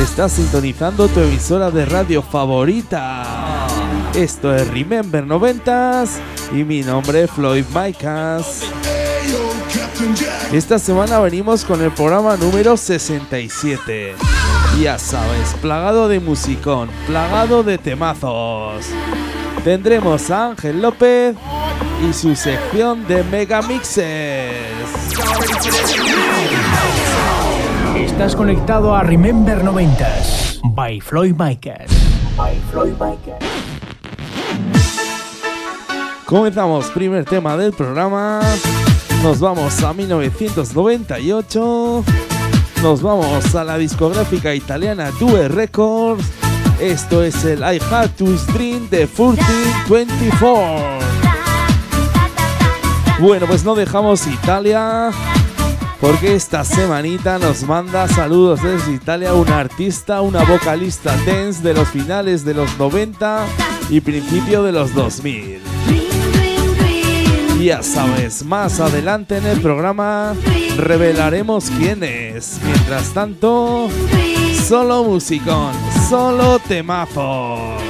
Estás sintonizando tu emisora de radio favorita. Esto es Remember 90s y mi nombre es Floyd Micas. Esta semana venimos con el programa número 67. Ya sabes, plagado de musicón, plagado de temazos. Tendremos a Ángel López y su sección de Megamixes. Estás conectado a Remember 90s by Floyd Micas. By Floyd Micas. Comenzamos, primer tema del programa. Nos vamos a 1998. Nos vamos a la discográfica italiana Due Records. Esto es el I Had to Stream de 1424. Bueno, pues no dejamos Italia. Porque esta semanita nos manda saludos desde Italia una artista, una vocalista dance de los finales de los 90 y principio de los 2000. Ya sabes, más adelante en el programa revelaremos quién es. Mientras tanto, solo musicón, solo temazos.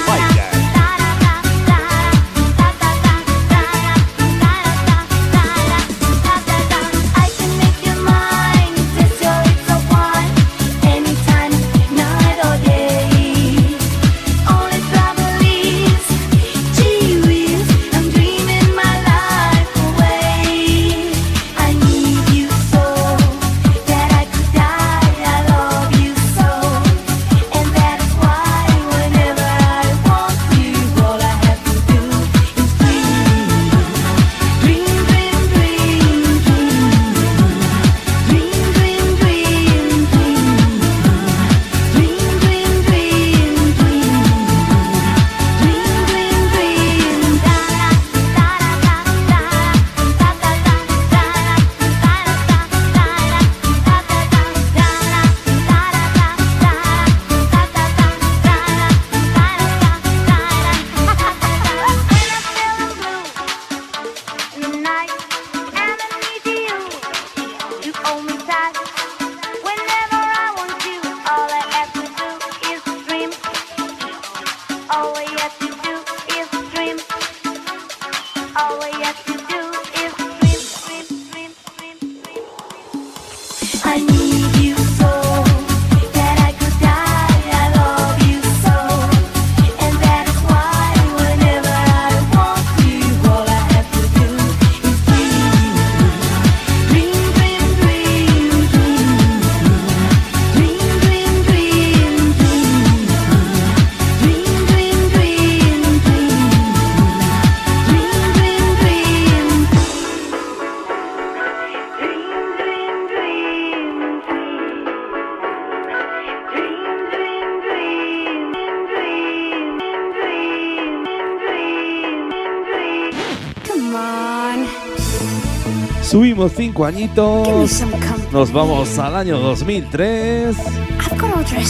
últimos cinco añitos. Nos vamos al año 2003.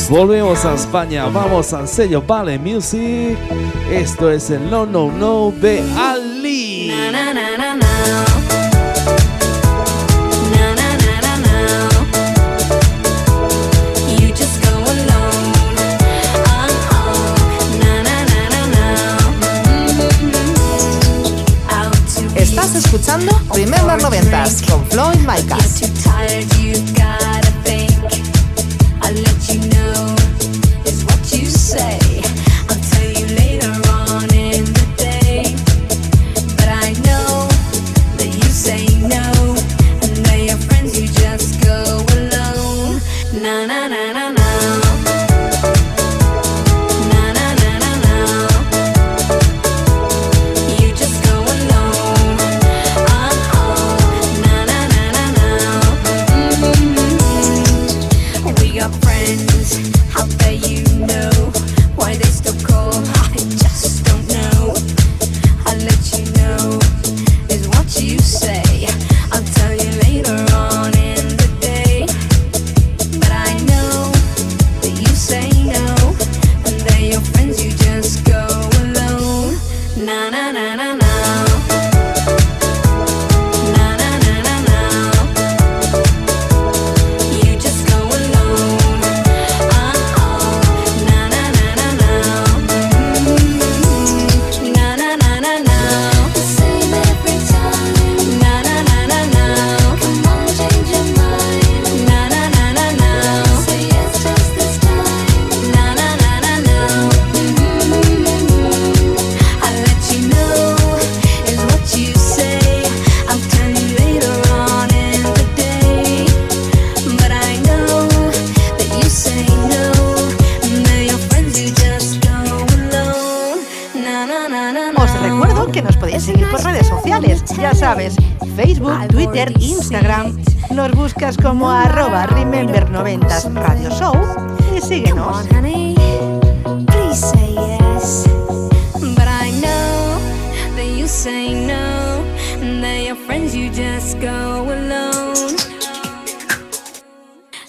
Volvemos a España, vamos al sello Vale Music. Esto es el No No No de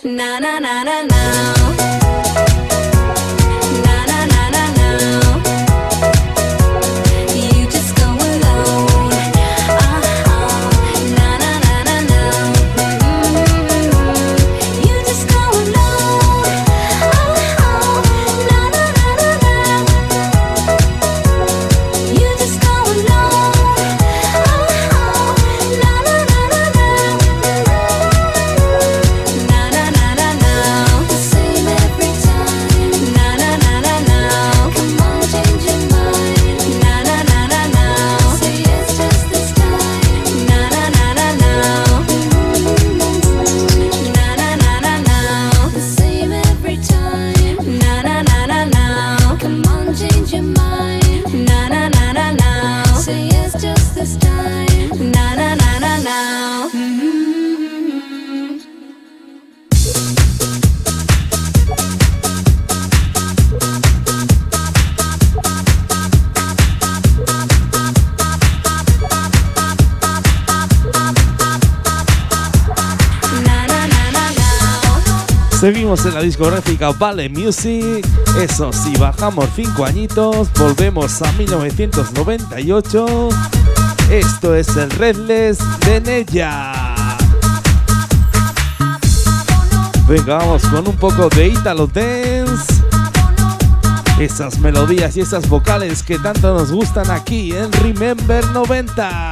na na na na na. en la discográfica Vale Music. Eso si bajamos 5 añitos, volvemos a 1998. Esto es el Redless de Nella. Venga, vamos con un poco de Italo Dance. Esas melodías y esas vocales que tanto nos gustan aquí en Remember 90.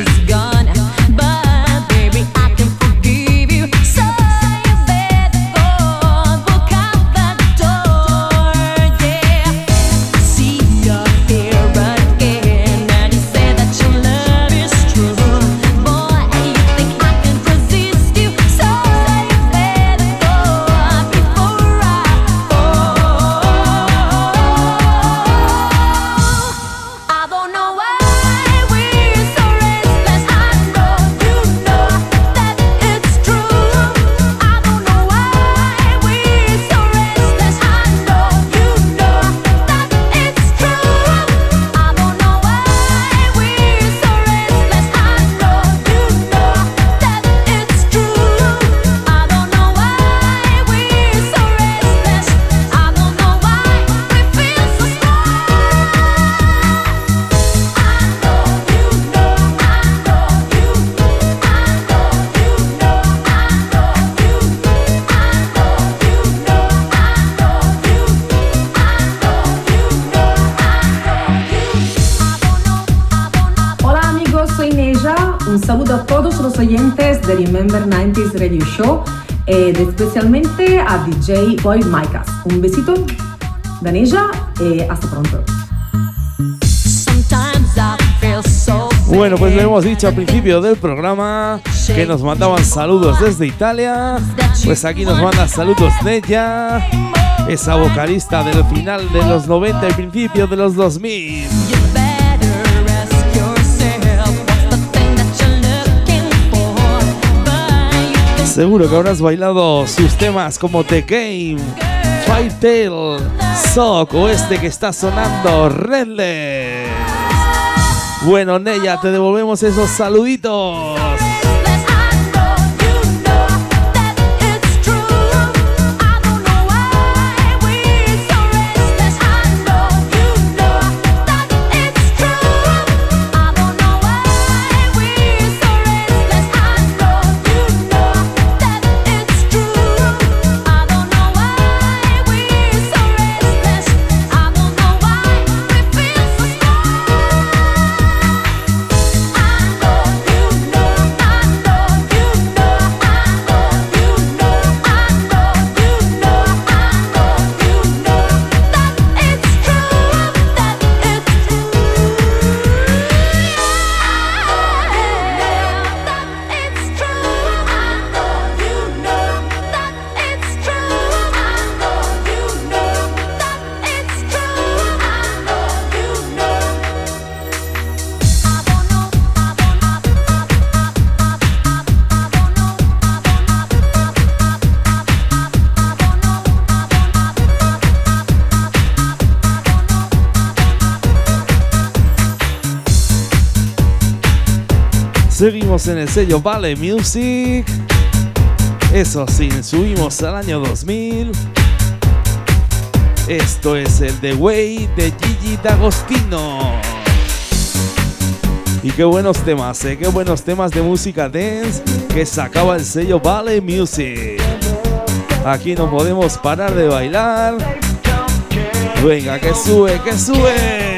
DJ Boy Micas. Un besito, Daneja, y hasta pronto. Bueno, pues lo hemos dicho al principio del programa que nos mandaban saludos desde Italia. Pues aquí nos manda saludos de ella, esa vocalista del final de los 90 y principio de los 2000. Seguro que habrás bailado sus temas como The Game, Fight Tail, Sock o este que está sonando, Redless. Bueno, Neya, te devolvemos esos saluditos. En el sello Vale Music. Eso sí, subimos al año 2000. Esto es el The Way de Gigi D'Agostino. Y qué buenos temas, ¿eh? qué buenos temas de música dance que sacaba el sello Vale Music. Aquí no podemos parar de bailar. Venga, que sube, que sube.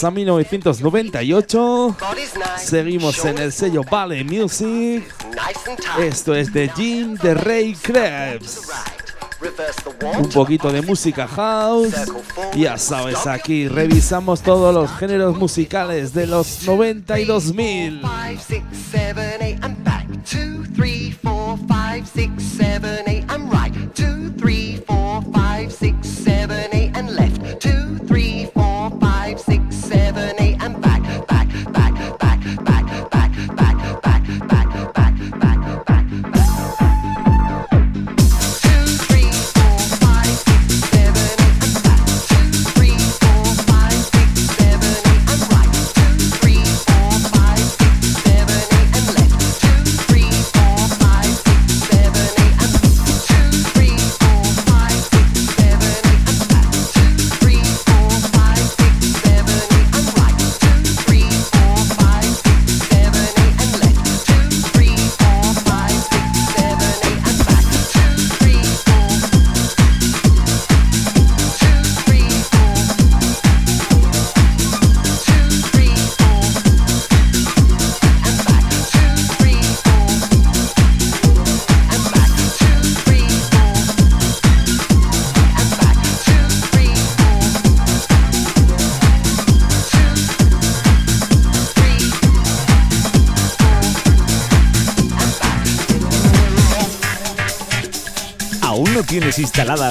Vámonos a 1998. Seguimos en el sello Valley Music. Esto es de Jim de Ray Krebs. Un poquito de música house. Ya sabes, aquí revisamos todos los géneros musicales de los 92.000.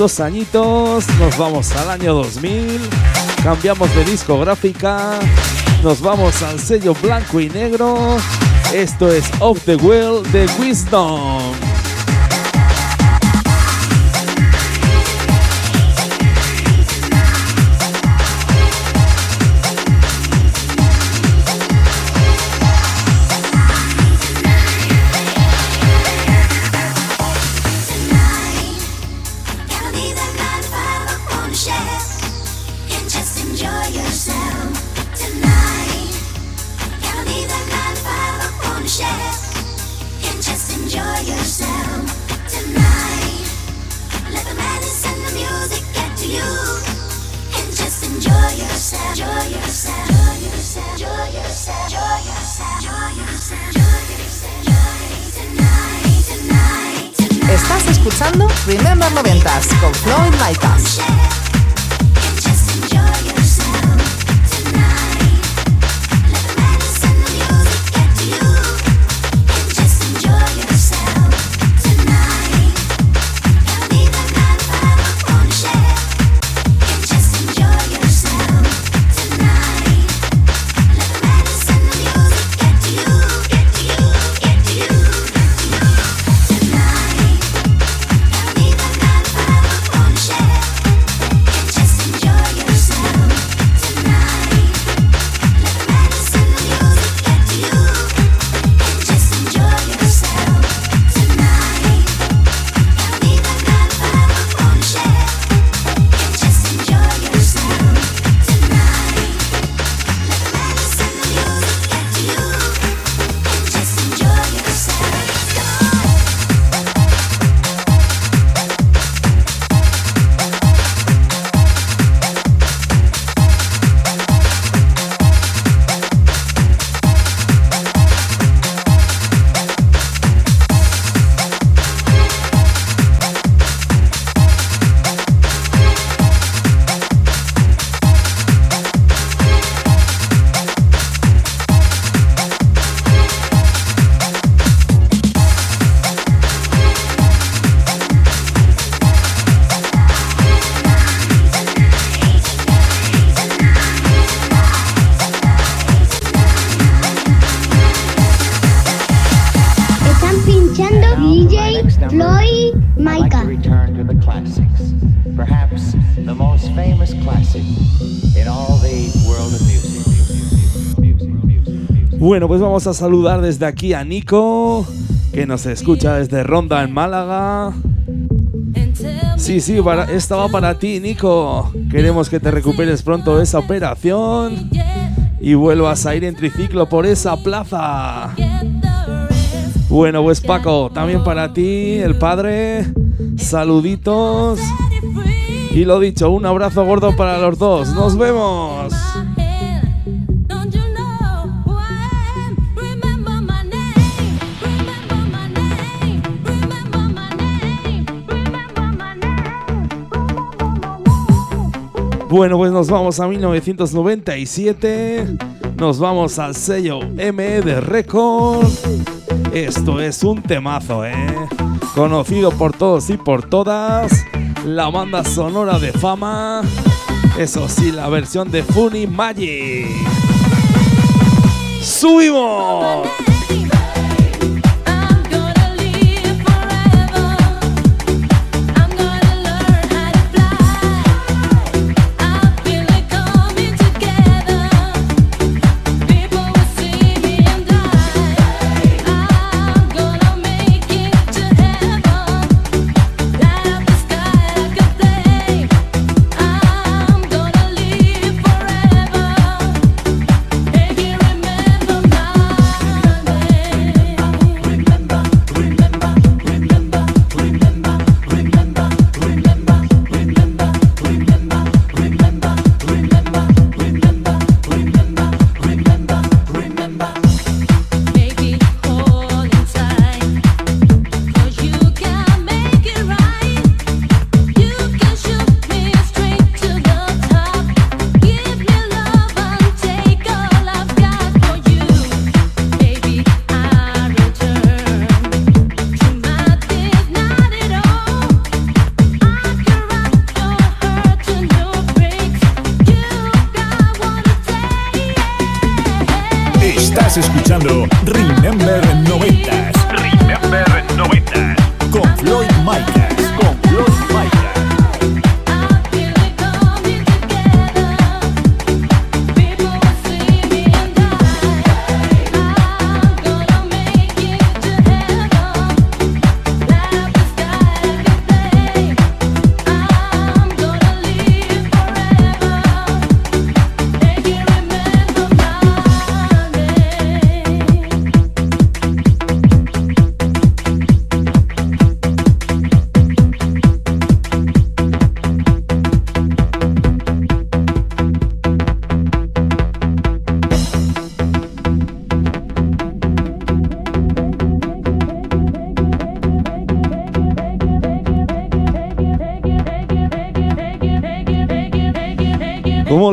dos añitos, nos vamos al año 2000, cambiamos de discográfica, nos vamos al sello blanco y negro. Esto es Of the Will de Wisdom. Vamos a saludar desde aquí a Nico, que nos escucha desde Ronda en Málaga. Sí, sí, para, esta va para ti, Nico. Queremos que te recuperes pronto de esa operación y vuelvas a ir en triciclo por esa plaza. Bueno, pues Paco, también para ti, el padre. Saluditos. Y lo dicho, un abrazo gordo para los dos. Nos vemos. Bueno, pues nos vamos a 1997. Nos vamos al sello ME de Records. Esto es un temazo, ¿eh? Conocido por todos y por todas. La banda sonora de fama. Eso sí, la versión de Funny Magic. ¡Subimos!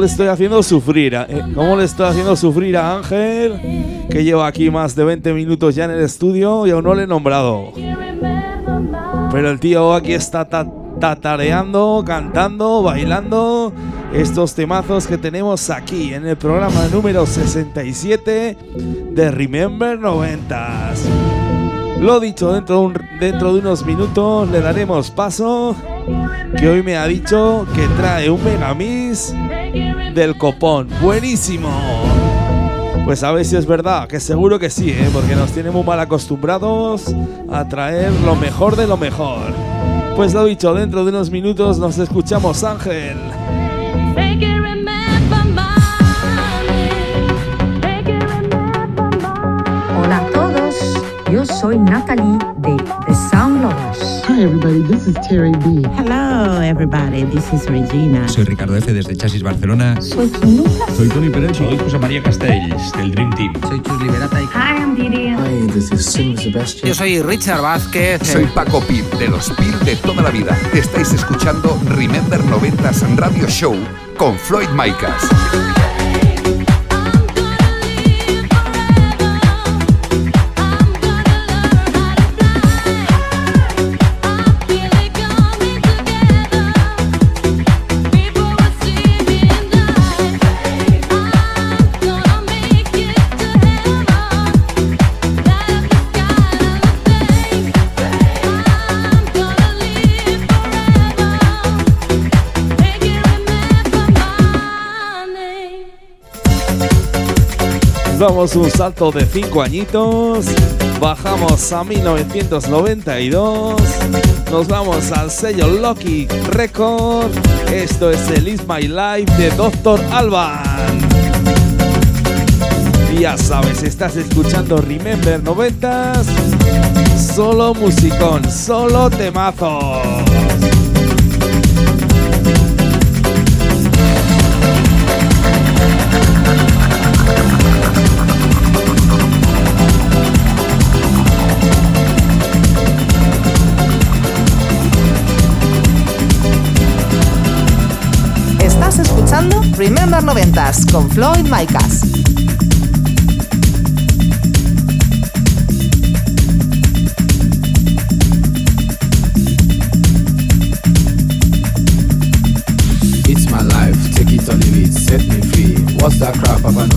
Le estoy haciendo sufrir? a- eh, ¿Cómo le estoy haciendo sufrir a Ángel? Que lleva aquí más de 20 minutos ya en el estudio y aún no le he nombrado. Pero el tío aquí está ta- tatareando, cantando, bailando estos temazos que tenemos aquí en el programa número 67 de Remember 90s. Lo dicho, dentro de, un- dentro de unos minutos le daremos paso. Que hoy me ha dicho que trae un megamix del copón. Buenísimo. Pues a ver si es verdad, que seguro que sí, ¿eh? porque nos tiene muy mal acostumbrados a traer lo mejor de lo mejor. Pues lo dicho, dentro de unos minutos nos escuchamos, Ángel. Yo soy Natalie de The Sound Lovers. Hi everybody, this is Terry B. Hello, everybody. This is Regina. Soy Ricardo F. desde Chasis Barcelona. Soy Kim Lucas. Soy Tony Pérez. Soy José María Castells, del Dream Team. Soy Chus Liberata y... Hi, I'm Didi. Hi, this is Sim Sebastian. Yo soy Richard Vázquez. Soy Paco Pil, de los Pil de toda la vida. Estáis escuchando Remember 90s Radio Show con Floyd Micas. Damos un salto de 5 añitos, bajamos a 1992, nos vamos al sello Lucky Record. Esto es el Is My Life de Dr. Alban. Ya sabes, estás escuchando Remember 90s. Solo musicón, solo temazos. Remember 90s con Floyd Micas. It's my life, take it or leave it, set me free. What's that crap? Know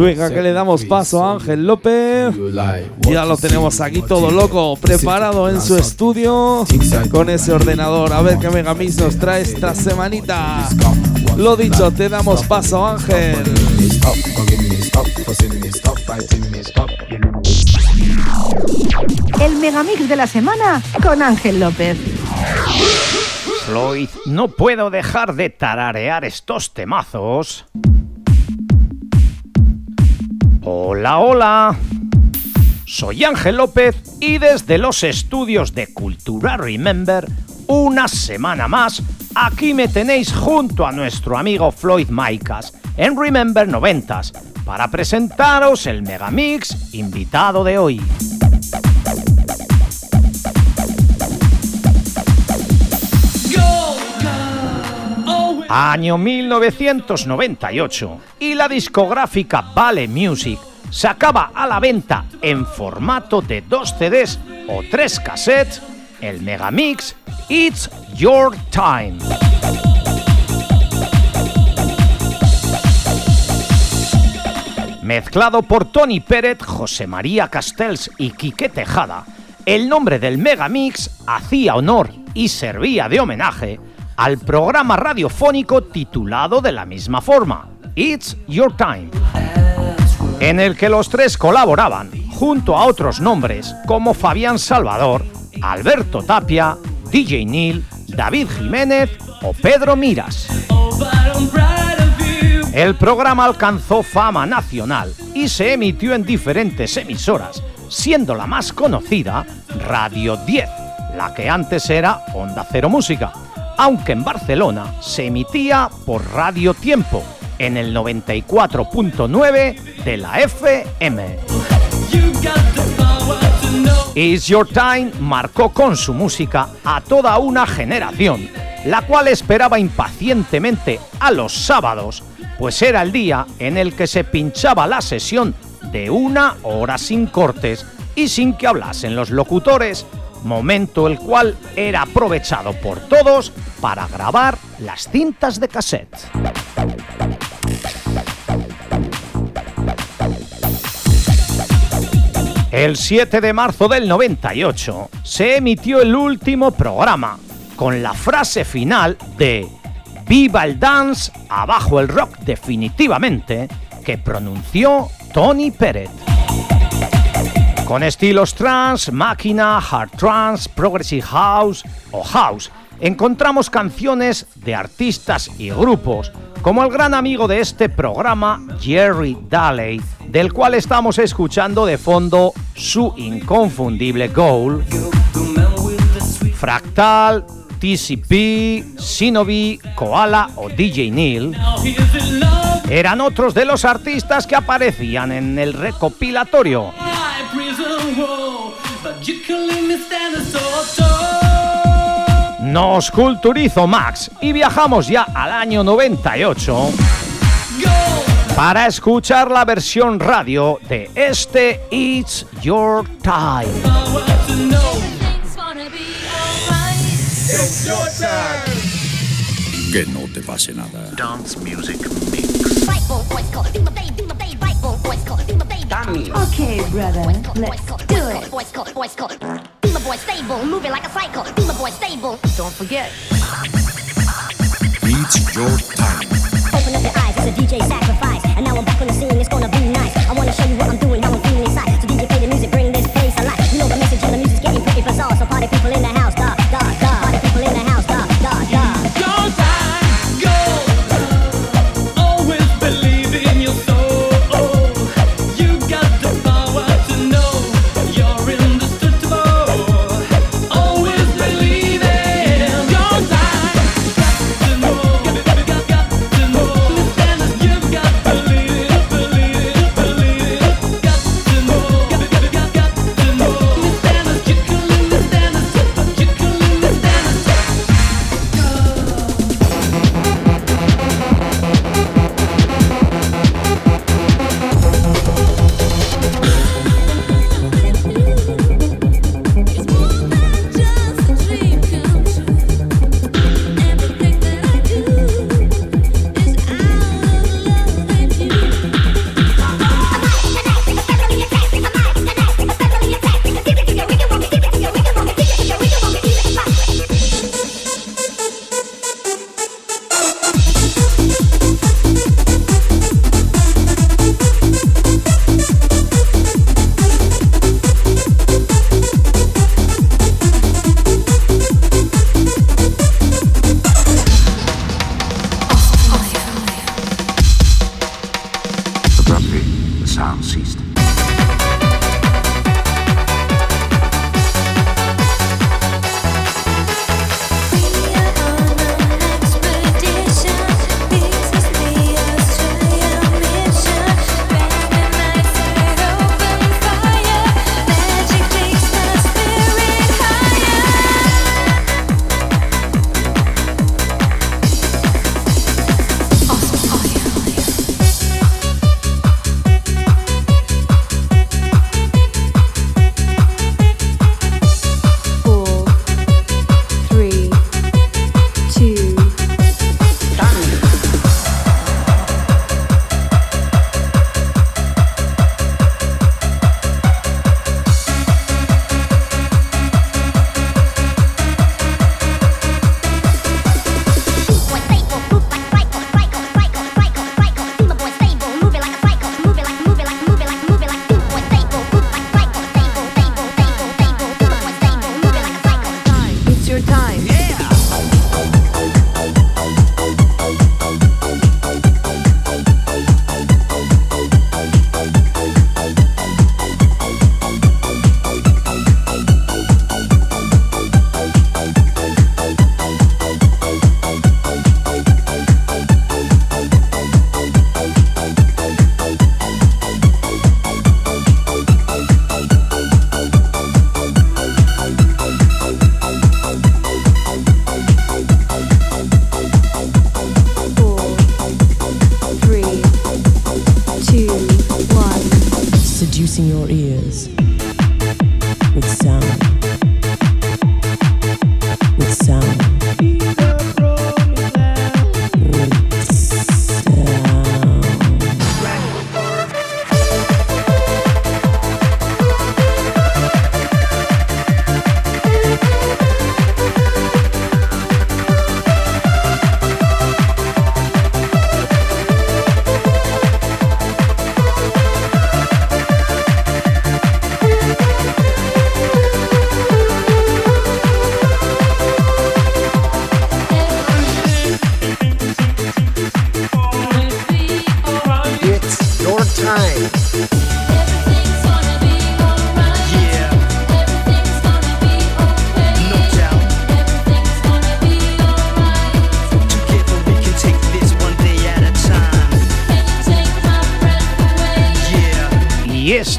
Venga, que le damos paso a Ángel López. Ya lo tenemos aquí todo loco, preparado en su estudio con ese ordenador. A ver qué Megamix nos trae esta semanita. Lo dicho, te damos paso, Ángel. El megamix de la semana con Ángel López. Floyd, no puedo dejar de tararear estos temazos. Hola, hola. Soy Ángel López y desde los estudios de Cultura Remember, una semana más, aquí me tenéis junto a nuestro amigo Floyd Maicas en Remember 90s para presentaros el Megamix invitado de hoy. Año 1998 y la discográfica Vale Music sacaba a la venta en formato de dos CDs o tres cassettes el Megamix It's Your Time. Mezclado por Tony Pérez, José María Castells y Quique Tejada, el nombre del Megamix hacía honor y servía de homenaje al programa radiofónico titulado de la misma forma, It's Your Time, en el que los tres colaboraban junto a otros nombres como Fabián Salvador, Alberto Tapia, DJ Neil, David Jiménez o Pedro Miras. El programa alcanzó fama nacional y se emitió en diferentes emisoras, siendo la más conocida Radio 10, la que antes era Onda Cero Música, aunque en Barcelona se emitía por Radio Tiempo en el 94.9 de la FM. Is Your Time marcó con su música a toda una generación, la cual esperaba impacientemente a los sábados, pues era el día en el que se pinchaba la sesión de una hora sin cortes y sin que hablasen los locutores, momento el cual era aprovechado por todos para grabar las cintas de cassette. El 7 de marzo del 98 se emitió el último programa con la frase final de Viva el dance, abajo el rock definitivamente, que pronunció Tony Pérez. Con estilos trance, máquina, hard trance, progressive house o house. Encontramos canciones de artistas y grupos, como el gran amigo de este programa, Jerry Daly, del cual estamos escuchando de fondo su inconfundible Goal, Fractal, TCP, Sinovi, Koala o DJ Neil eran otros de los artistas que aparecían en el recopilatorio. Nos culturizo Max y viajamos ya al año 98 para escuchar la versión radio de este It's Your Time. It's your time. Que no te pase nada. Dance Music Mix. Okay, brother, let's do it. boy stable, moving like a cycle. Beamer boy stable. Don't forget. It's your time. Open up your eyes, it's a DJ sacrifice. And now I'm back on the scene, it's gonna be nice. I wanna show you what I'm doing,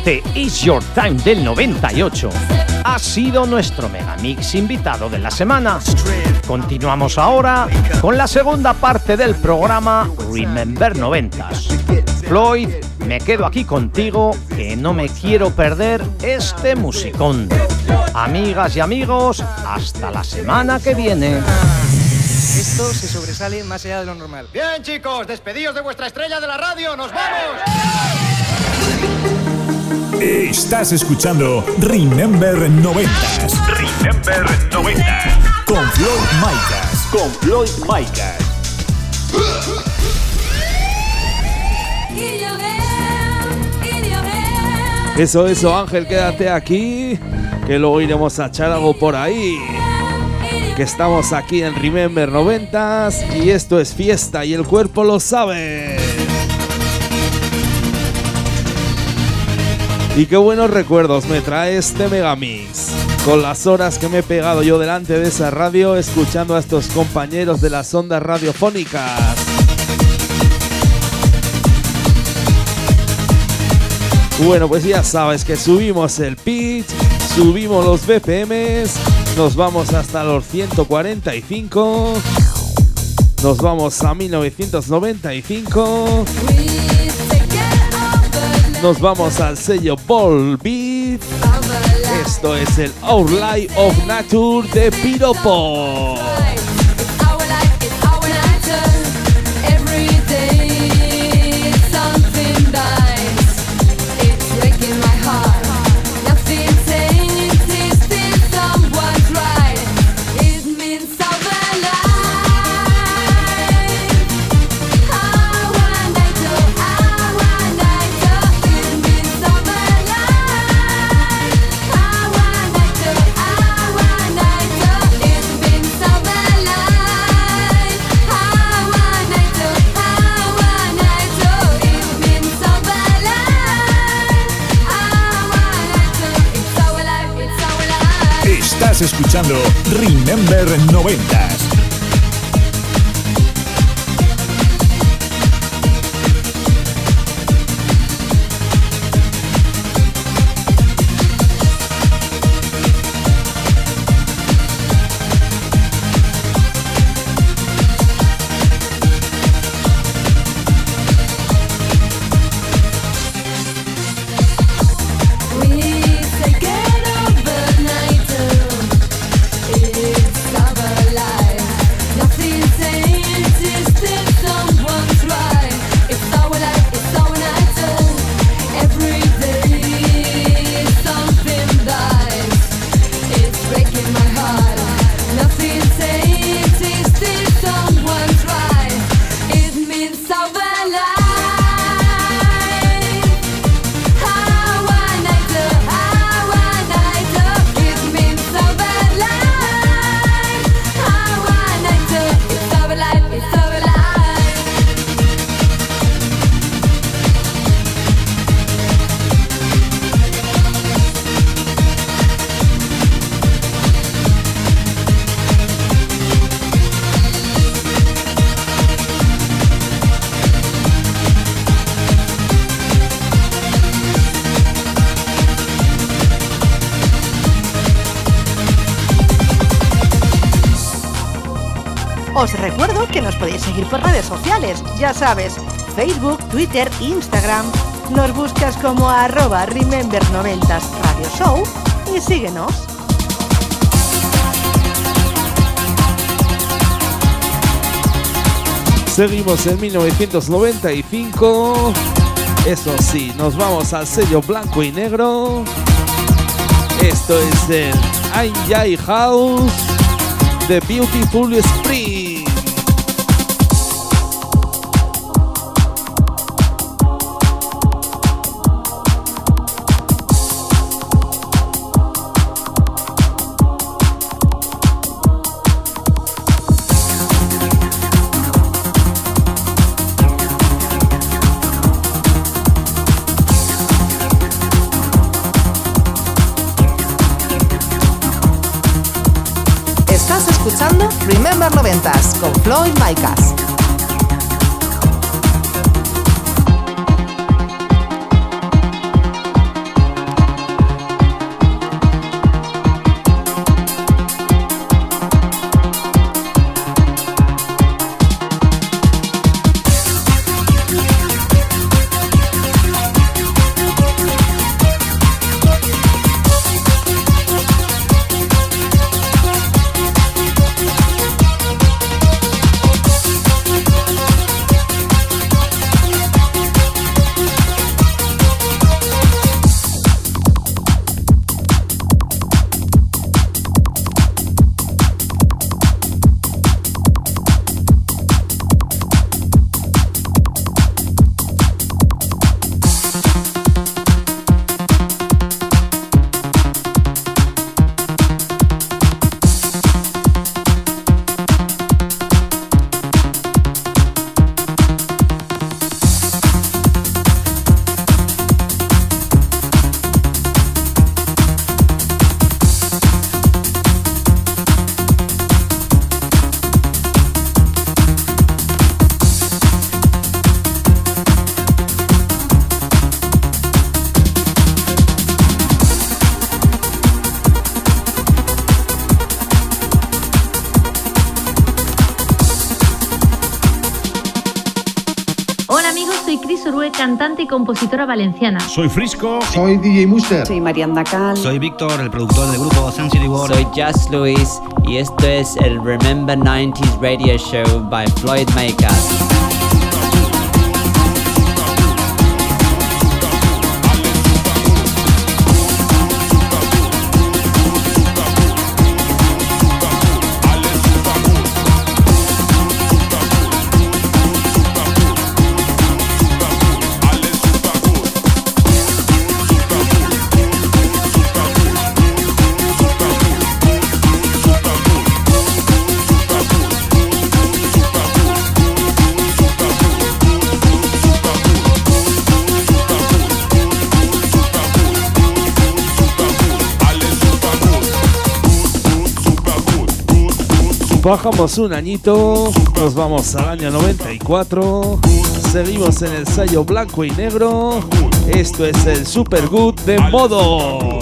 este Is Your Time del 98 ha sido nuestro Megamix invitado de la semana. Continuamos ahora con la segunda parte del programa Remember 90s. Floyd, me quedo aquí contigo que no me quiero perder este musicón. Amigas y amigos, hasta la semana que viene. Esto se sobresale más allá de lo normal. Bien, chicos, despedidos de vuestra estrella de la radio. ¡Nos vamos! Estás escuchando Remember 90s. Remember 90s. Con Floyd Micas. Con Floyd Micas. Eso, eso, Ángel, quédate aquí. Que luego iremos a echar algo por ahí. Que estamos aquí en Remember 90s y esto es fiesta y el cuerpo lo sabe. Y qué buenos recuerdos me trae este Megamix. Con las horas que me he pegado yo delante de esa radio escuchando a estos compañeros de las ondas radiofónicas. Bueno, pues ya sabes que subimos el pitch, subimos los BPMs, nos vamos hasta los 145, nos vamos a 1995, nos vamos al sello Ball Beat. Esto es el Our Life of Nature de Piropo. Remember 90s. Os recuerdo que nos podéis seguir por redes sociales, ya sabes, Facebook, Twitter, Instagram. Nos buscas como arroba Remember90 Radio Show y síguenos. Seguimos en 1995. Eso sí, nos vamos al sello blanco y negro. Esto es el Anjay House de Beautiful Spring. Remember 90s con Floyd Micas. Cantante y compositora valenciana. Soy Frisco. Soy DJ Muster. Soy Mariana Cal. Soy Víctor, el productor del grupo Sensitive World. Soy Just Luis y esto es el Remember 90s Radio Show by Floyd Makers. Bajamos un añito, nos vamos al año 94, seguimos en el sello blanco y negro, esto es el Super Good de modo.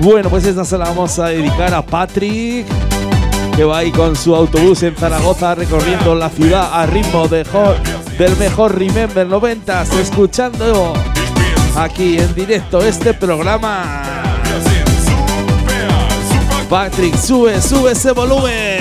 Bueno, pues esta se la vamos a dedicar a Patrick, que va ahí con su autobús en Zaragoza recorriendo la ciudad a ritmo de del mejor Remember 90, escuchando aquí en directo este programa. Patrick, sube, sube ese volumen.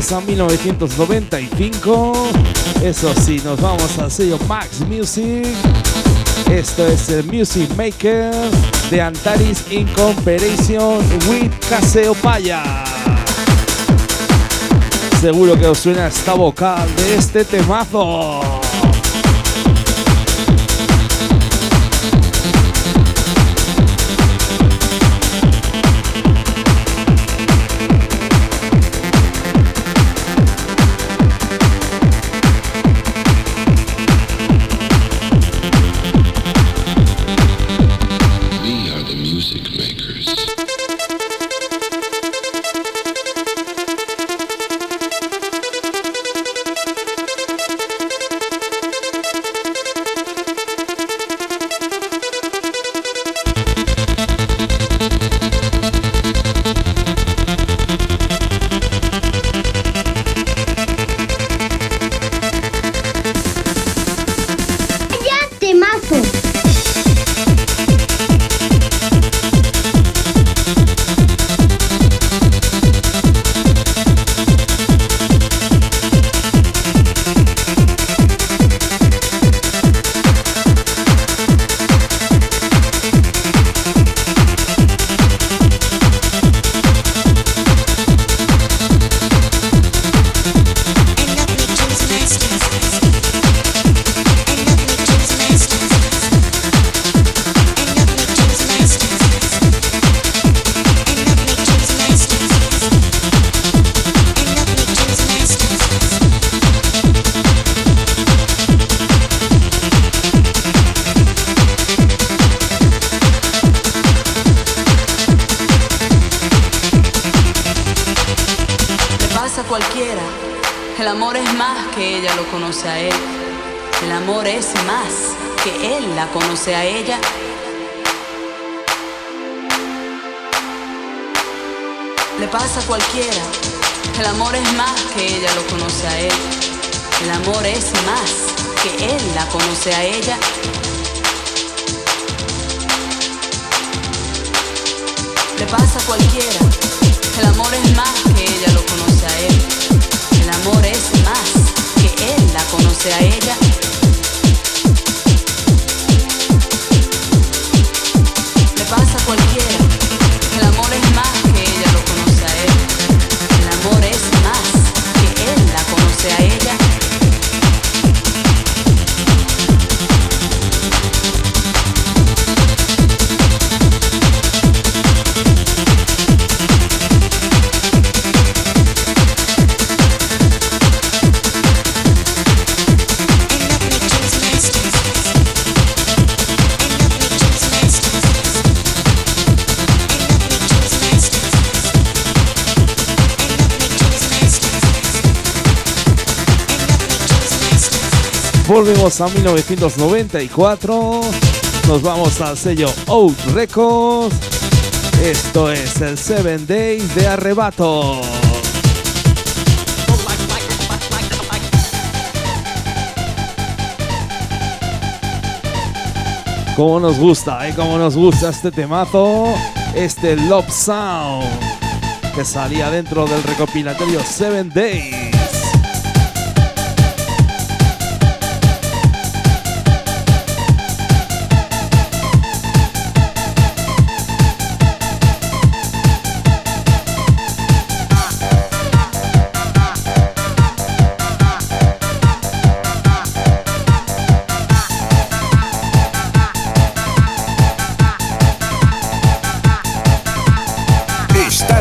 Volvemos a 1995. Eso sí, nos vamos al sello Max Music. Esto es el Music Maker de Antares in Comparison with Caseopaya. Seguro que os suena esta vocal de este temazo. Pasa a cualquiera. El amor es más que ella lo conoce a él. El amor es más que él la conoce a ella. Le pasa a cualquiera. El amor es más que ella lo conoce a él. El amor es más que él la conoce a ella. Le pasa a cualquiera. El amor es más que conoce a ella. Le pasa cualquiera. Volvemos a 1994. Nos vamos al sello Out Records. Esto es el Seven Days de Arrebato. Como nos gusta, ¿eh? Como nos gusta este temazo, este Love Sound, que salía dentro del recopilatorio Seven Days.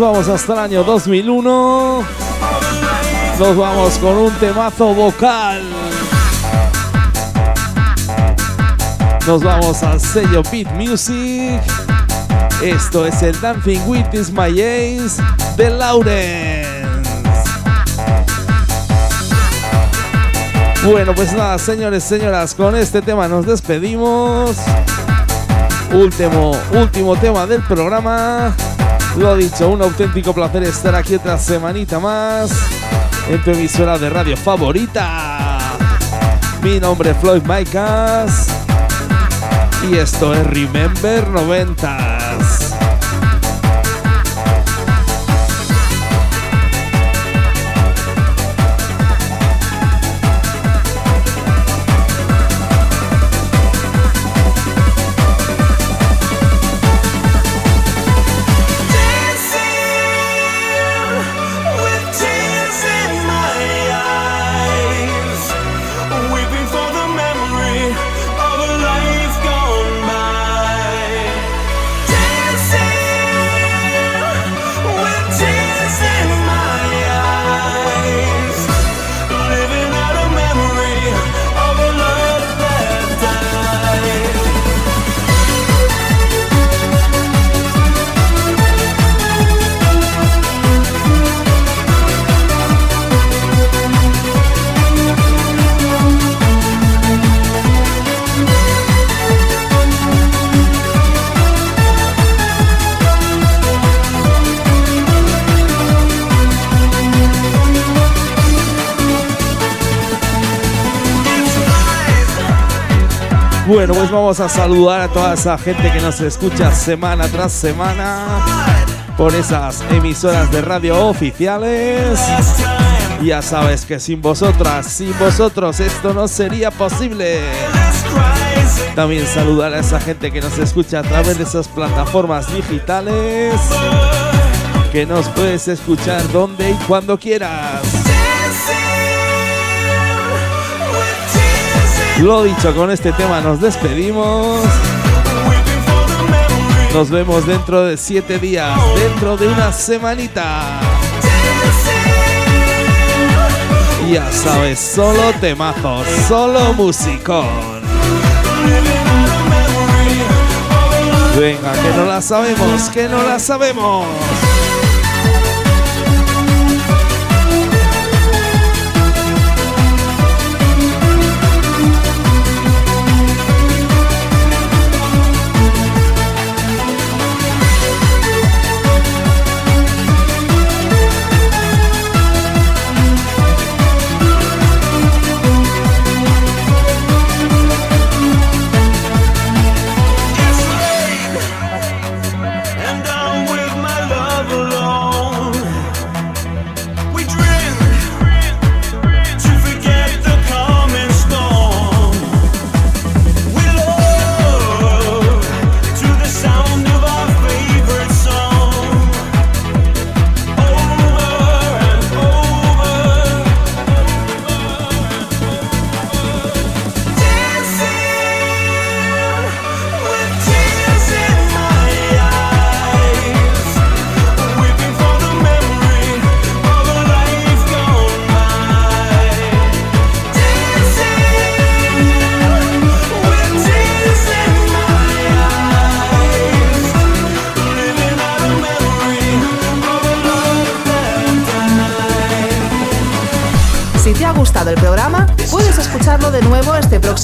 Vamos hasta el año 2001. Nos vamos con un temazo vocal. Nos vamos al sello Beat Music. Esto es el Dancing with Is My Ace de Lawrence. Bueno, pues nada, señores, señoras, con este tema nos despedimos. Último, último tema del programa. Lo dicho, un auténtico placer estar aquí otra semanita más en tu emisora de radio favorita. Mi nombre es Floyd Maicas y esto es Remember 90s. Bueno, pues vamos a saludar a toda esa gente que nos escucha semana tras semana por esas emisoras de radio oficiales. Ya sabes que sin vosotras, sin vosotros esto no sería posible. También saludar a esa gente que nos escucha a través de esas plataformas digitales. Que nos puedes escuchar donde y cuando quieras. Lo dicho, con este tema nos despedimos. Nos vemos dentro de siete días, dentro de una semanita. Ya sabes, solo temazos, solo musicón. Venga, que no la sabemos, que no la sabemos.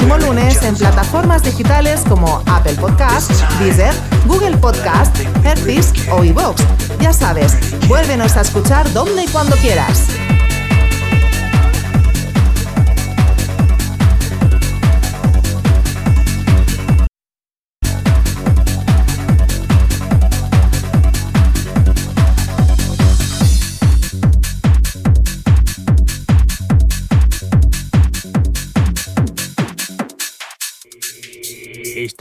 próximo lunes.